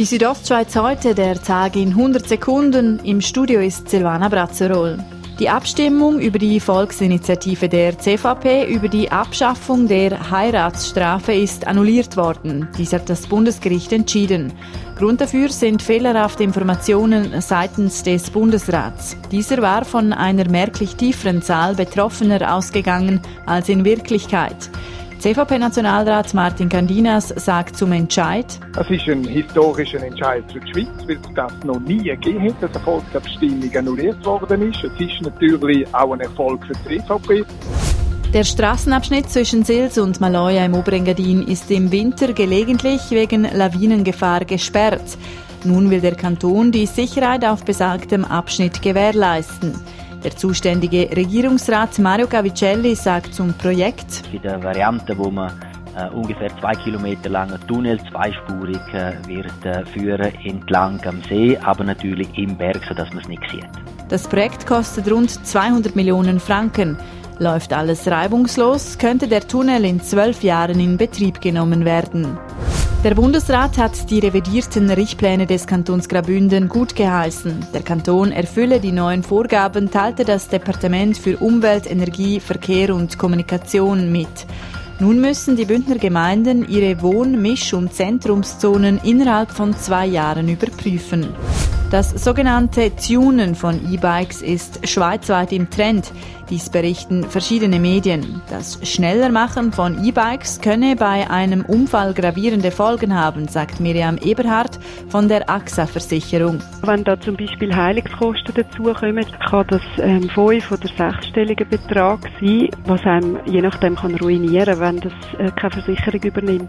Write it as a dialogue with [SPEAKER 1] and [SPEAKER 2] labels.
[SPEAKER 1] Die Südostschweiz heute, der Tag in 100 Sekunden. Im Studio ist Silvana Brazzerol. Die Abstimmung über die Volksinitiative der CVP über die Abschaffung der Heiratsstrafe ist annulliert worden. Dies hat das Bundesgericht entschieden. Grund dafür sind fehlerhafte Informationen seitens des Bundesrats. Dieser war von einer merklich tieferen Zahl Betroffener ausgegangen als in Wirklichkeit. CVP-Nationalrat Martin Candinas sagt zum Entscheid.
[SPEAKER 2] Es ist ein historischer Entscheid für die Schweiz, weil es das noch nie gegeben hat, dass eine Volksabstimmung annulliert worden ist. Es ist natürlich auch ein Erfolg für die CVP.
[SPEAKER 1] Der Straßenabschnitt zwischen Sils und Maloja im Oberengadin ist im Winter gelegentlich wegen Lawinengefahr gesperrt. Nun will der Kanton die Sicherheit auf besagtem Abschnitt gewährleisten. Der zuständige Regierungsrat Mario Cavicelli sagt zum Projekt.
[SPEAKER 3] In der Variante, wo man äh, ungefähr zwei Kilometer langer Tunnel zweispurig äh, wird äh, führen entlang am See, aber natürlich im Berg, sodass man es nicht sieht.
[SPEAKER 1] Das Projekt kostet rund 200 Millionen Franken. Läuft alles reibungslos, könnte der Tunnel in zwölf Jahren in Betrieb genommen werden. Der Bundesrat hat die revidierten Richtpläne des Kantons Grabünden gut geheißen. Der Kanton erfülle die neuen Vorgaben, teilte das Departement für Umwelt, Energie, Verkehr und Kommunikation mit. Nun müssen die Bündner Gemeinden ihre Wohn-, Misch- und Zentrumszonen innerhalb von zwei Jahren überprüfen. Das sogenannte Tunen von E-Bikes ist schweizweit im Trend. Dies berichten verschiedene Medien. Das Schnellermachen von E-Bikes könne bei einem Unfall gravierende Folgen haben, sagt Miriam Eberhardt von der AXA-Versicherung.
[SPEAKER 4] Wenn da zum Beispiel Heilungskosten dazukommen, kann das ähm, fünf- oder sechsstelliger Betrag sein, was einem je nachdem kann ruinieren, wenn das äh, keine Versicherung übernimmt.